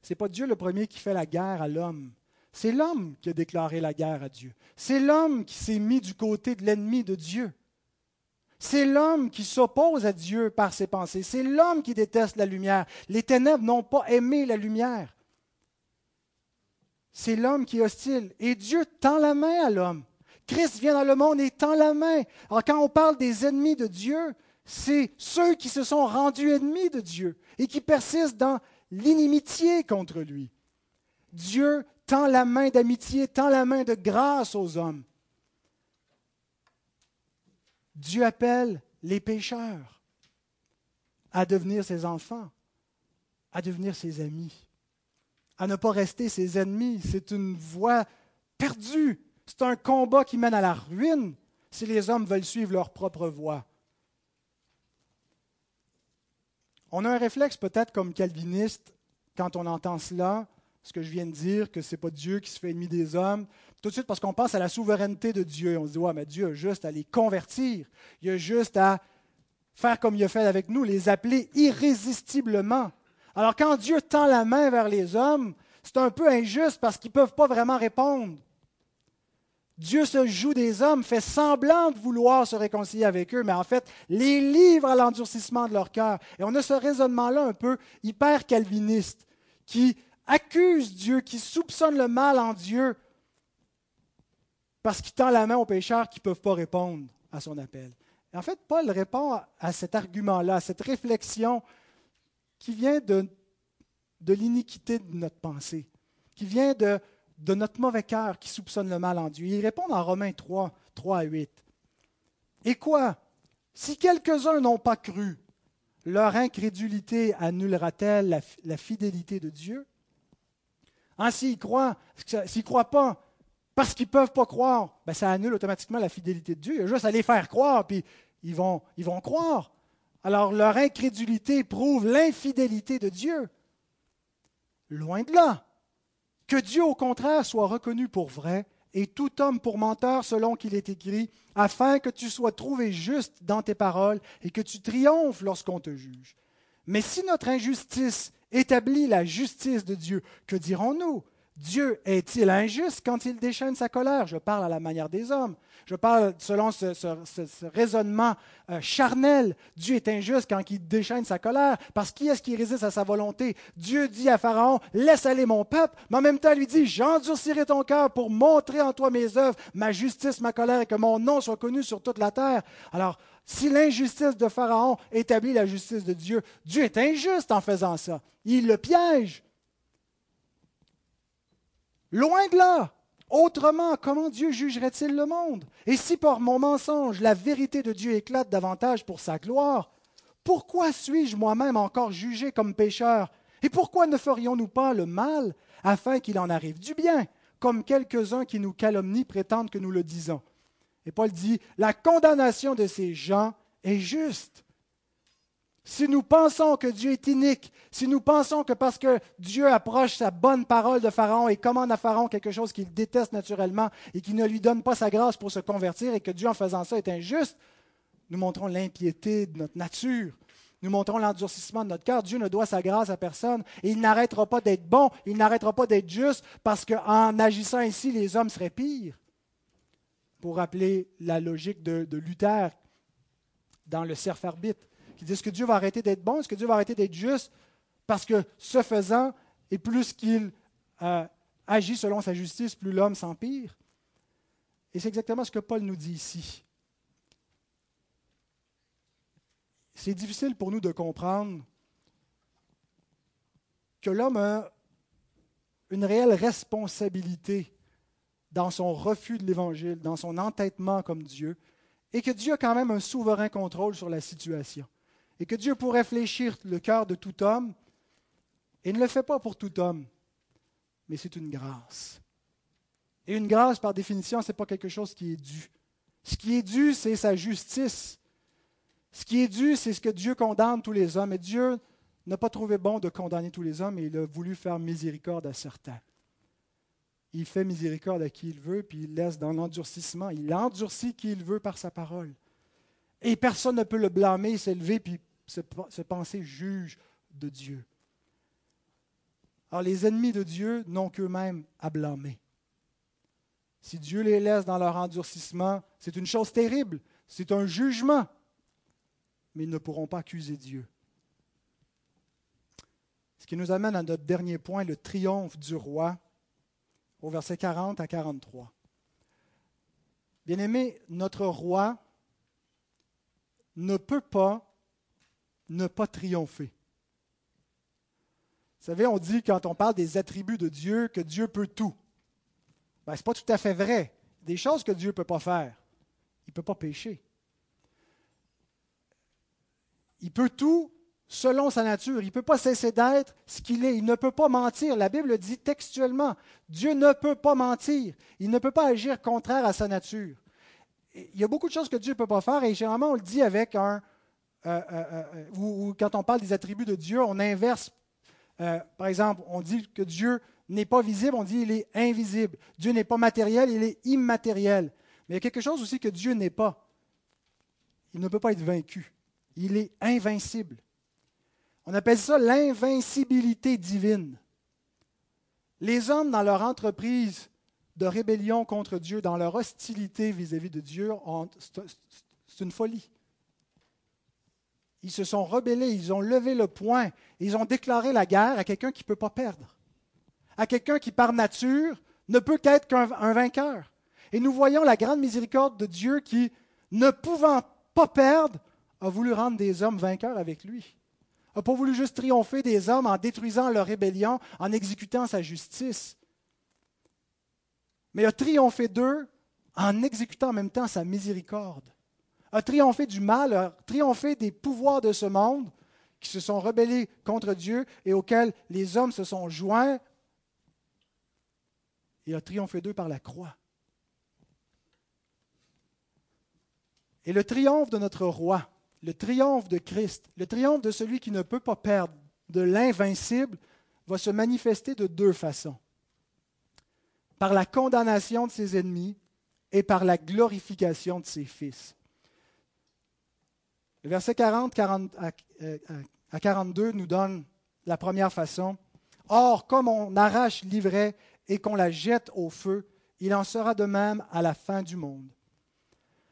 Ce n'est pas Dieu le premier qui fait la guerre à l'homme. C'est l'homme qui a déclaré la guerre à Dieu. C'est l'homme qui s'est mis du côté de l'ennemi de Dieu. C'est l'homme qui s'oppose à Dieu par ses pensées. C'est l'homme qui déteste la lumière. Les ténèbres n'ont pas aimé la lumière. C'est l'homme qui est hostile. Et Dieu tend la main à l'homme. Christ vient dans le monde et tend la main. Alors quand on parle des ennemis de Dieu, c'est ceux qui se sont rendus ennemis de Dieu et qui persistent dans l'inimitié contre lui. Dieu tend la main d'amitié, tend la main de grâce aux hommes. Dieu appelle les pécheurs à devenir ses enfants, à devenir ses amis, à ne pas rester ses ennemis. C'est une voie perdue. C'est un combat qui mène à la ruine si les hommes veulent suivre leur propre voie. On a un réflexe peut-être comme calviniste quand on entend cela, ce que je viens de dire, que ce n'est pas Dieu qui se fait ennemi des hommes, tout de suite parce qu'on pense à la souveraineté de Dieu. On se dit, ouais, mais Dieu a juste à les convertir, il a juste à faire comme il a fait avec nous, les appeler irrésistiblement. Alors quand Dieu tend la main vers les hommes, c'est un peu injuste parce qu'ils ne peuvent pas vraiment répondre. Dieu se joue des hommes, fait semblant de vouloir se réconcilier avec eux, mais en fait les livre à l'endurcissement de leur cœur. Et on a ce raisonnement-là un peu hyper calviniste qui accuse Dieu, qui soupçonne le mal en Dieu parce qu'il tend la main aux pécheurs qui ne peuvent pas répondre à son appel. Et en fait, Paul répond à cet argument-là, à cette réflexion qui vient de, l'iniquité de notre pensée, qui vient de notre mauvais cœur qui soupçonne le mal en Dieu. Il répond en Romains 3, 3 à 8. Et quoi? Si quelques-uns n'ont pas cru, leur incrédulité annulera-t-elle la, fidélité de Dieu? Hein, S'ils croient, s'ils croient pas, parce qu'ils ne peuvent pas croire, ben ça annule automatiquement la fidélité de Dieu. Il y a juste à les faire croire, puis ils vont croire. Alors leur incrédulité prouve l'infidélité de Dieu. Loin de là. Que Dieu, au contraire, soit reconnu pour vrai et tout homme pour menteur selon qu'il est écrit, afin que tu sois trouvé juste dans tes paroles et que tu triomphes lorsqu'on te juge. Mais si notre injustice établit la justice de Dieu, que dirons-nous? Dieu est-il injuste quand il déchaîne sa colère? Je parle à la manière des hommes. Je parle selon ce, raisonnement euh, charnel. Dieu est injuste quand il déchaîne sa colère. Parce qui est-ce qui résiste à sa volonté? Dieu dit à Pharaon, laisse aller mon peuple, mais en même temps lui dit, j'endurcirai ton cœur pour montrer en toi mes œuvres, ma justice, ma colère, et que mon nom soit connu sur toute la terre. Alors, si l'injustice de Pharaon établit la justice de Dieu, Dieu est injuste en faisant ça. Il le piège. Loin de là. Autrement, comment Dieu jugerait-il le monde? Et si par mon mensonge la vérité de Dieu éclate davantage pour sa gloire, pourquoi suis-je moi-même encore jugé comme pécheur? Et pourquoi ne ferions-nous pas le mal afin qu'il en arrive du bien, comme quelques-uns qui nous calomnient prétendent que nous le disons? Et Paul dit, la condamnation de ces gens est juste. Si nous pensons que Dieu est inique, si nous pensons que parce que Dieu approche sa bonne parole de Pharaon et commande à Pharaon quelque chose qu'il déteste naturellement et qui ne lui donne pas sa grâce pour se convertir et que Dieu en faisant ça est injuste, nous montrons l'impiété de notre nature. Nous montrons l'endurcissement de notre cœur. Dieu ne doit sa grâce à personne et il n'arrêtera pas d'être bon, il n'arrêtera pas d'être juste parce qu'en agissant ainsi, les hommes seraient pires. Pour rappeler la logique de, de Luther dans le cerf arbitre qui dit est-ce que Dieu va arrêter d'être bon, est-ce que Dieu va arrêter d'être juste, parce que ce faisant, et plus qu'il euh, agit selon sa justice, plus l'homme s'empire. Et c'est exactement ce que Paul nous dit ici. C'est difficile pour nous de comprendre que l'homme a une réelle responsabilité dans son refus de l'Évangile, dans son entêtement comme Dieu, et que Dieu a quand même un souverain contrôle sur la situation et que Dieu pourrait fléchir le cœur de tout homme, et ne le fait pas pour tout homme, mais c'est une grâce. Et une grâce, par définition, ce n'est pas quelque chose qui est dû. Ce qui est dû, c'est sa justice. Ce qui est dû, c'est ce que Dieu condamne tous les hommes. Et Dieu n'a pas trouvé bon de condamner tous les hommes, et il a voulu faire miséricorde à certains. Il fait miséricorde à qui il veut, puis il laisse dans l'endurcissement. Il endurcit qui il veut par sa parole. Et personne ne peut le blâmer, s'élever, puis se, penser juge de Dieu. Alors les ennemis de Dieu n'ont qu'eux-mêmes à blâmer. si Dieu les laisse dans leur endurcissement, c'est une chose terrible, c'est un jugement, mais ils ne pourront pas accuser Dieu. Ce qui nous amène à notre dernier point, le triomphe du roi, au verset 40 à 43. Bien-aimé, notre roi ne peut pas ne pas triompher. Vous savez, on dit quand on parle des attributs de Dieu que Dieu peut tout. Ben, Ce n'est pas tout à fait vrai. Des choses que Dieu ne peut pas faire. Il ne peut pas pécher. Il peut tout selon sa nature. Il ne peut pas cesser d'être ce qu'il est. Il ne peut pas mentir. La Bible dit textuellement, Dieu ne peut pas mentir. Il ne peut pas agir contraire à sa nature. Il y a beaucoup de choses que Dieu ne peut pas faire et généralement on le dit avec un... Euh, euh, euh, ou, quand on parle des attributs de Dieu, on inverse. par exemple, on dit que Dieu n'est pas visible, on dit il est invisible. Dieu n'est pas matériel, il est immatériel. Mais il y a quelque chose aussi que Dieu n'est pas. Il ne peut pas être vaincu. Il est invincible. On appelle ça l'invincibilité divine. Les hommes, dans leur entreprise de rébellion contre Dieu, dans leur hostilité vis-à-vis de Dieu, c'est une folie. Ils se sont rebellés, ils ont levé le poing, ils ont déclaré la guerre à quelqu'un qui ne peut pas perdre, à quelqu'un qui par nature ne peut qu'être qu'un vainqueur. Et nous voyons la grande miséricorde de Dieu qui, ne pouvant pas perdre, a voulu rendre des hommes vainqueurs avec lui n'a pas voulu juste triompher des hommes en détruisant leur rébellion, en exécutant sa justice, mais a triomphé d'eux en exécutant en même temps sa miséricorde. A triomphé du mal, a triomphé des pouvoirs de ce monde qui se sont rebellés contre Dieu et auxquels les hommes se sont joints, et a triomphé d'eux par la croix. Et le triomphe de notre roi, le triomphe de Christ, le triomphe de celui qui ne peut pas perdre, de l'invincible, va se manifester de deux façons. Par la condamnation de ses ennemis et par la glorification de ses fils. Le verset 40, à 42 nous donne la première façon. Or, comme on arrache l'ivraie et qu'on la jette au feu, il en sera de même à la fin du monde.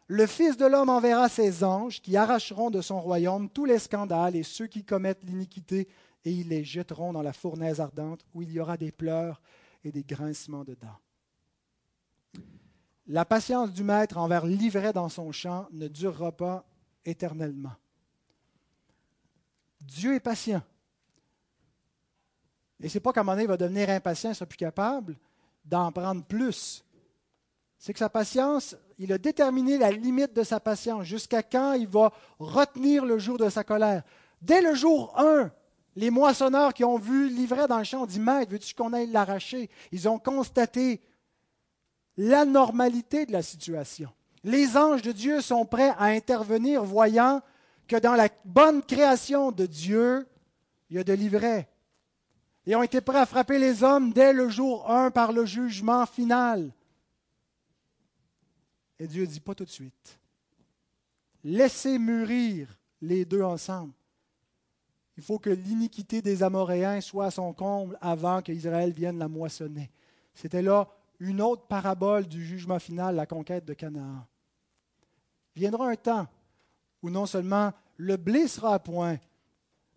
Le Fils de l'homme enverra ses anges qui arracheront de son royaume tous les scandales et ceux qui commettent l'iniquité, et ils les jetteront dans la fournaise ardente où il y aura des pleurs et des grincements de dents. La patience du maître envers l'ivraie dans son champ ne durera pas éternellement. Dieu est patient. Et ce n'est pas qu'à un moment donné, il va devenir impatient, il sera plus capable d'en prendre plus c'est que sa patience, il a déterminé la limite de sa patience, jusqu'à quand il va retenir le jour de sa colère? Dès le jour 1, les moissonneurs qui ont vu l'ivraie dans le champ ont dit Maître, veux-tu qu'on aille l'arracher? Ils ont constaté l'anormalité de la situation. Les anges de Dieu sont prêts à intervenir, voyant que dans la bonne création de Dieu, il y a de l'ivraie. Ils ont été prêts à frapper les hommes dès le jour 1 par le jugement final. Et Dieu dit, pas tout de suite. Laissez mûrir les deux ensemble. Il faut que l'iniquité des Amoréens soit à son comble avant qu'Israël vienne la moissonner. C'était là une autre parabole du jugement final, la conquête de Canaan. Viendra un temps où non seulement le blé sera à point,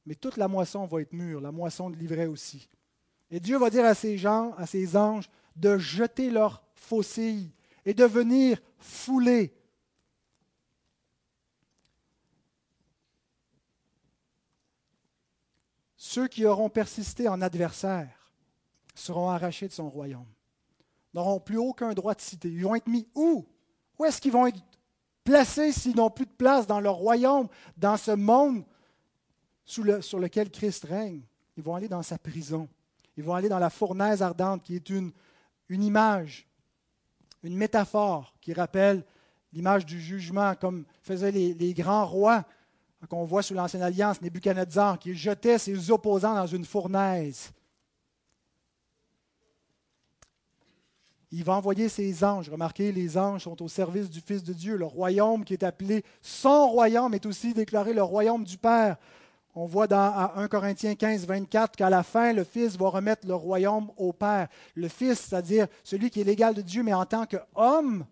mais toute la moisson va être mûre, la moisson de l'ivraie aussi. Et Dieu va dire à ses gens, à ses anges, de jeter leurs faucilles et de venir fouler. Ceux qui auront persisté en adversaires seront arrachés de son royaume, n'auront plus aucun droit de citer. Ils vont être mis où? Où est-ce qu'ils vont être placés s'ils n'ont plus de place dans leur royaume, dans ce monde sur lequel Christ règne? Ils vont aller dans sa prison. Ils vont aller dans la fournaise ardente qui est une image une métaphore qui rappelle l'image du jugement, comme faisaient les, grands rois qu'on voit sous l'Ancienne Alliance, Nebuchadnezzar, qui jetait ses opposants dans une fournaise. Il va envoyer ses anges. Remarquez, les anges sont au service du Fils de Dieu. Le royaume qui est appelé son royaume est aussi déclaré le royaume du Père. On voit dans 1 Corinthiens 15, 24 qu'à la fin, le Fils va remettre le royaume au Père. Le Fils, c'est-à-dire celui qui est l'égal de Dieu, mais en tant qu'homme,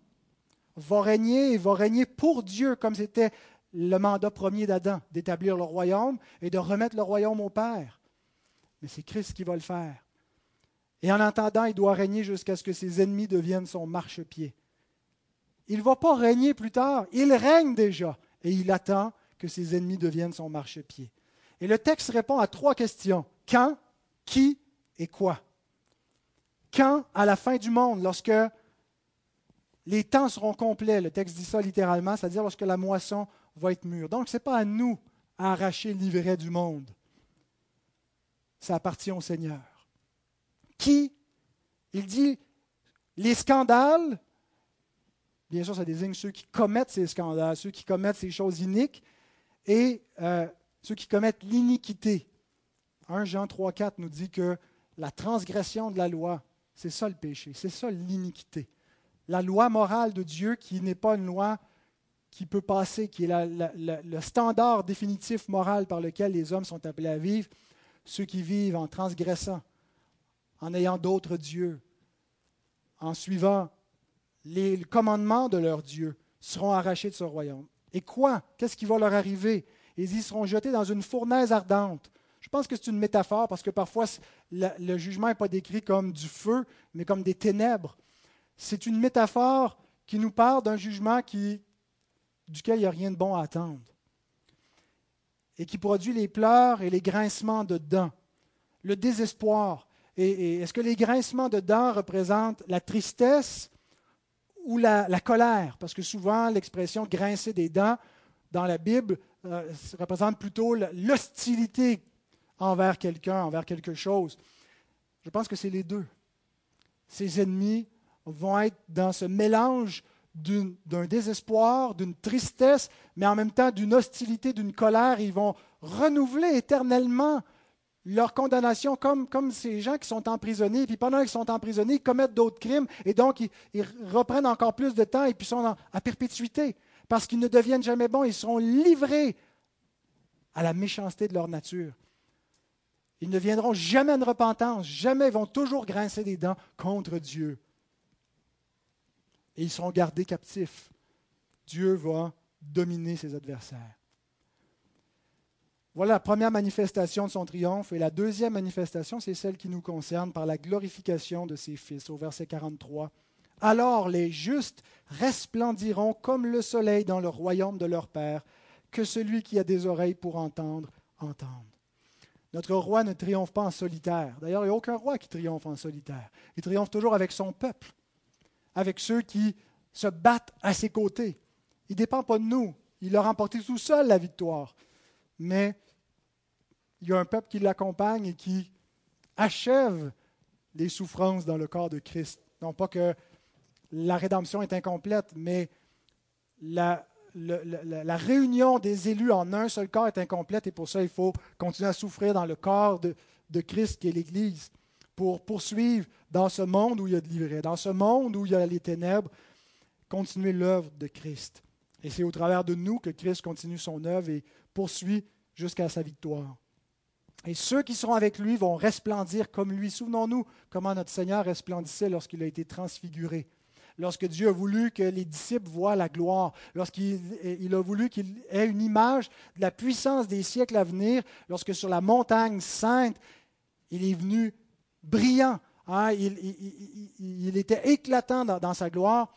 va régner et va régner pour Dieu, comme c'était le mandat premier d'Adam, d'établir le royaume et de remettre le royaume au Père. Mais c'est Christ qui va le faire. Et en attendant, il doit régner jusqu'à ce que ses ennemis deviennent son marchepied. Il ne va pas régner plus tard, il règne déjà et il attend que ses ennemis deviennent son marchepied. Et le texte répond à trois questions. Quand, qui et quoi? Quand, à la fin du monde, lorsque les temps seront complets, le texte dit ça littéralement, c'est-à-dire lorsque la moisson va être mûre. Donc, ce n'est pas à nous à arracher l'ivraie du monde. Ça appartient au Seigneur. Qui? Il dit les scandales, bien sûr, ça désigne ceux qui commettent ces scandales, ceux qui commettent ces choses iniques, et euh, ceux qui commettent l'iniquité. 1 Jean 3, 4 nous dit que la transgression de la loi, c'est ça le péché, c'est ça l'iniquité. La loi morale de Dieu qui n'est pas une loi qui peut passer, qui est le standard définitif moral par lequel les hommes sont appelés à vivre, ceux qui vivent en transgressant, en ayant d'autres dieux, en suivant les commandements de leur Dieu, seront arrachés de ce royaume. Et quoi? Qu'est-ce qui va leur arriver? Ils y seront jetés dans une fournaise ardente. Je pense que c'est une métaphore parce que parfois le, jugement n'est pas décrit comme du feu, mais comme des ténèbres. C'est une métaphore qui nous parle d'un jugement qui, duquel il n'y a rien de bon à attendre et qui produit les pleurs et les grincements de dents, le désespoir. Et, est-ce que les grincements de dents représentent la tristesse ou la colère? Parce que souvent, l'expression grincer des dents dans la Bible euh, représente plutôt l'hostilité envers quelqu'un, envers quelque chose. Je pense que c'est les deux. Ces ennemis vont être dans ce mélange d'un désespoir, d'une tristesse, mais en même temps d'une hostilité, d'une colère. Ils vont renouveler éternellement leur condamnation comme, comme ces gens qui sont emprisonnés. Puis pendant qu'ils sont emprisonnés, ils commettent d'autres crimes et donc ils, reprennent encore plus de temps et puis sont à perpétuité parce qu'ils ne deviennent jamais bons, ils seront livrés à la méchanceté de leur nature. Ils ne viendront jamais de repentance, jamais, ils vont toujours grincer des dents contre Dieu. Et ils seront gardés captifs. Dieu va dominer ses adversaires. Voilà la première manifestation de son triomphe. Et la deuxième manifestation, c'est celle qui nous concerne par la glorification de ses fils, au verset 43. Alors les justes resplendiront comme le soleil dans le royaume de leur Père. Que celui qui a des oreilles pour entendre, entende. Notre roi ne triomphe pas en solitaire. D'ailleurs, il n'y a aucun roi qui triomphe en solitaire. Il triomphe toujours avec son peuple, avec ceux qui se battent à ses côtés. Il ne dépend pas de nous. Il a remporté tout seul la victoire. Mais il y a un peuple qui l'accompagne et qui achève les souffrances dans le corps de Christ. Non pas que la rédemption est incomplète, mais la, réunion des élus en un seul corps est incomplète et pour ça, il faut continuer à souffrir dans le corps de, Christ qui est l'Église pour poursuivre dans ce monde où il y a de l'ivraie, dans ce monde où il y a les ténèbres, continuer l'œuvre de Christ. Et c'est au travers de nous que Christ continue son œuvre et poursuit jusqu'à sa victoire. Et ceux qui seront avec lui vont resplendir comme lui. Souvenons-nous comment notre Seigneur resplendissait lorsqu'il a été transfiguré lorsque Dieu a voulu que les disciples voient la gloire, lorsqu'il a voulu qu'il ait une image de la puissance des siècles à venir, lorsque sur la montagne sainte, il est venu brillant, hein, il, était éclatant dans, sa gloire,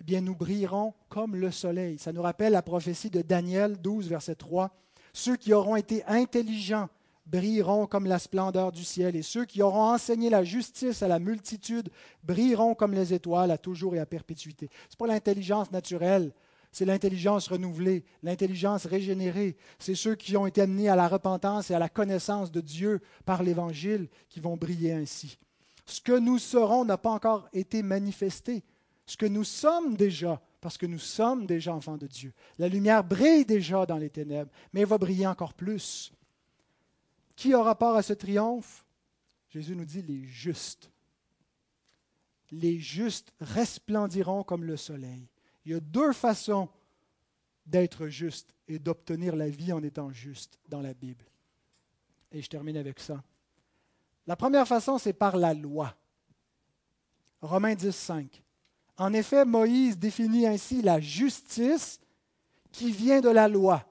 eh bien nous brillerons comme le soleil. Ça nous rappelle la prophétie de Daniel 12, verset 3. Ceux qui auront été intelligents brilleront comme la splendeur du ciel, et ceux qui auront enseigné la justice à la multitude brilleront comme les étoiles à toujours et à perpétuité. Ce n'est pas l'intelligence naturelle, c'est l'intelligence renouvelée, l'intelligence régénérée. C'est ceux qui ont été amenés à la repentance et à la connaissance de Dieu par l'Évangile qui vont briller ainsi. Ce que nous serons n'a pas encore été manifesté. Ce que nous sommes déjà, parce que nous sommes déjà enfants de Dieu. La lumière brille déjà dans les ténèbres, mais elle va briller encore plus. Qui aura part à ce triomphe? Jésus nous dit les justes. Les justes resplendiront comme le soleil. Il y a deux façons d'être juste et d'obtenir la vie en étant juste dans la Bible. Et je termine avec ça. La première façon, c'est par la loi. Romains 10, 5. En effet, Moïse définit ainsi la justice qui vient de la loi.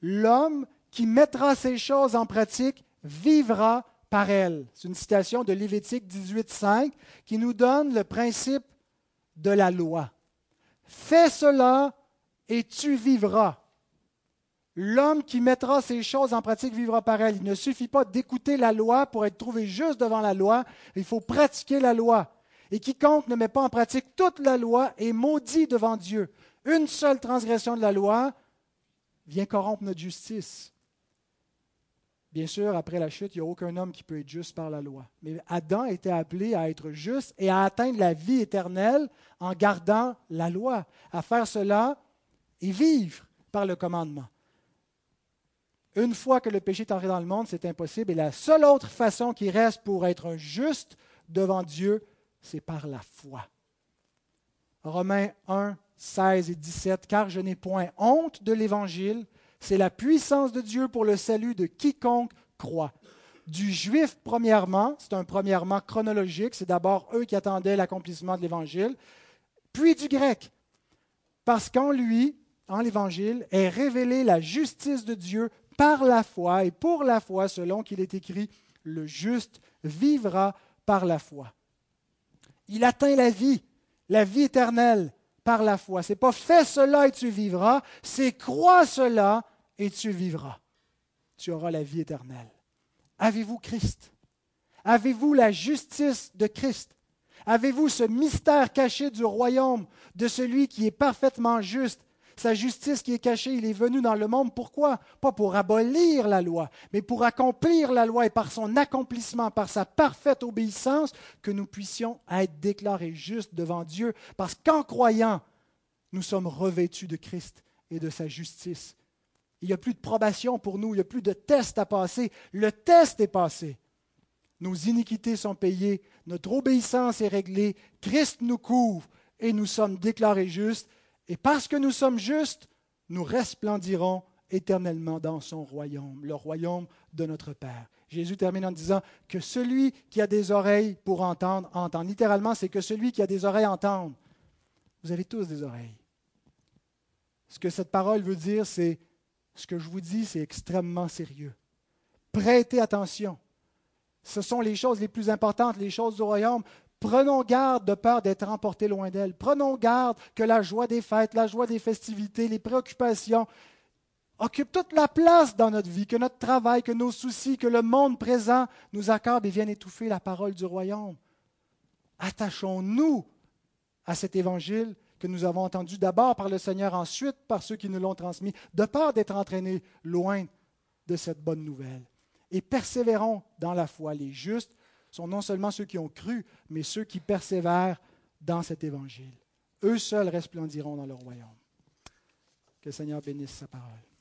L'homme qui mettra ces choses en pratique vivra par elles. C'est une citation de Lévitique 18, 5 qui nous donne le principe de la loi. Fais cela et tu vivras. L'homme qui mettra ces choses en pratique vivra par elle. Il ne suffit pas d'écouter la loi pour être trouvé juste devant la loi, il faut pratiquer la loi. Et quiconque ne met pas en pratique toute la loi est maudit devant Dieu. Une seule transgression de la loi vient corrompre notre justice. Bien sûr, après la chute, il n'y a aucun homme qui peut être juste par la loi. Mais Adam était appelé à être juste et à atteindre la vie éternelle en gardant la loi, à faire cela et vivre par le commandement. Une fois que le péché est entré dans le monde, c'est impossible. Et la seule autre façon qui reste pour être juste devant Dieu, c'est par la foi. Romains 1, 16 et 17, car je n'ai point honte de l'Évangile, c'est la puissance de Dieu pour le salut de quiconque croit. Du juif, premièrement, c'est un premièrement chronologique, c'est d'abord eux qui attendaient l'accomplissement de l'Évangile, puis du grec, parce qu'en lui, en l'Évangile, est révélée la justice de Dieu par la foi et pour la foi, selon qu'il est écrit, le juste vivra par la foi. Il atteint la vie, la vie éternelle par la foi. C'est pas fais cela et tu vivras, c'est crois cela et tu vivras. Tu auras la vie éternelle. Avez-vous Christ? Avez-vous la justice de Christ? Avez-vous ce mystère caché du royaume de celui qui est parfaitement juste? Sa justice qui est cachée, il est venu dans le monde. Pourquoi? Pas pour abolir la loi, mais pour accomplir la loi et par son accomplissement, par sa parfaite obéissance, que nous puissions être déclarés justes devant Dieu. Parce qu'en croyant, nous sommes revêtus de Christ et de sa justice. Il n'y a plus de probation pour nous, il n'y a plus de test à passer. Le test est passé. Nos iniquités sont payées, notre obéissance est réglée, Christ nous couvre et nous sommes déclarés justes et parce que nous sommes justes, nous resplendirons éternellement dans son royaume, le royaume de notre Père. Jésus termine en disant que celui qui a des oreilles pour entendre, entend. Littéralement, c'est que celui qui a des oreilles entende. Vous avez tous des oreilles. Ce que cette parole veut dire, c'est ce que je vous dis, c'est extrêmement sérieux. Prêtez attention. Ce sont les choses les plus importantes, les choses du royaume. Prenons garde de peur d'être emportés loin d'elle. Prenons garde que la joie des fêtes, la joie des festivités, les préoccupations occupent toute la place dans notre vie, que notre travail, que nos soucis, que le monde présent nous accorde et viennent étouffer la parole du royaume. Attachons-nous à cet évangile que nous avons entendu d'abord par le Seigneur, ensuite par ceux qui nous l'ont transmis, de peur d'être entraînés loin de cette bonne nouvelle. Et persévérons dans la foi. Les justes sont non seulement ceux qui ont cru, mais ceux qui persévèrent dans cet évangile. Eux seuls resplendiront dans le royaume. Que le Seigneur bénisse sa parole.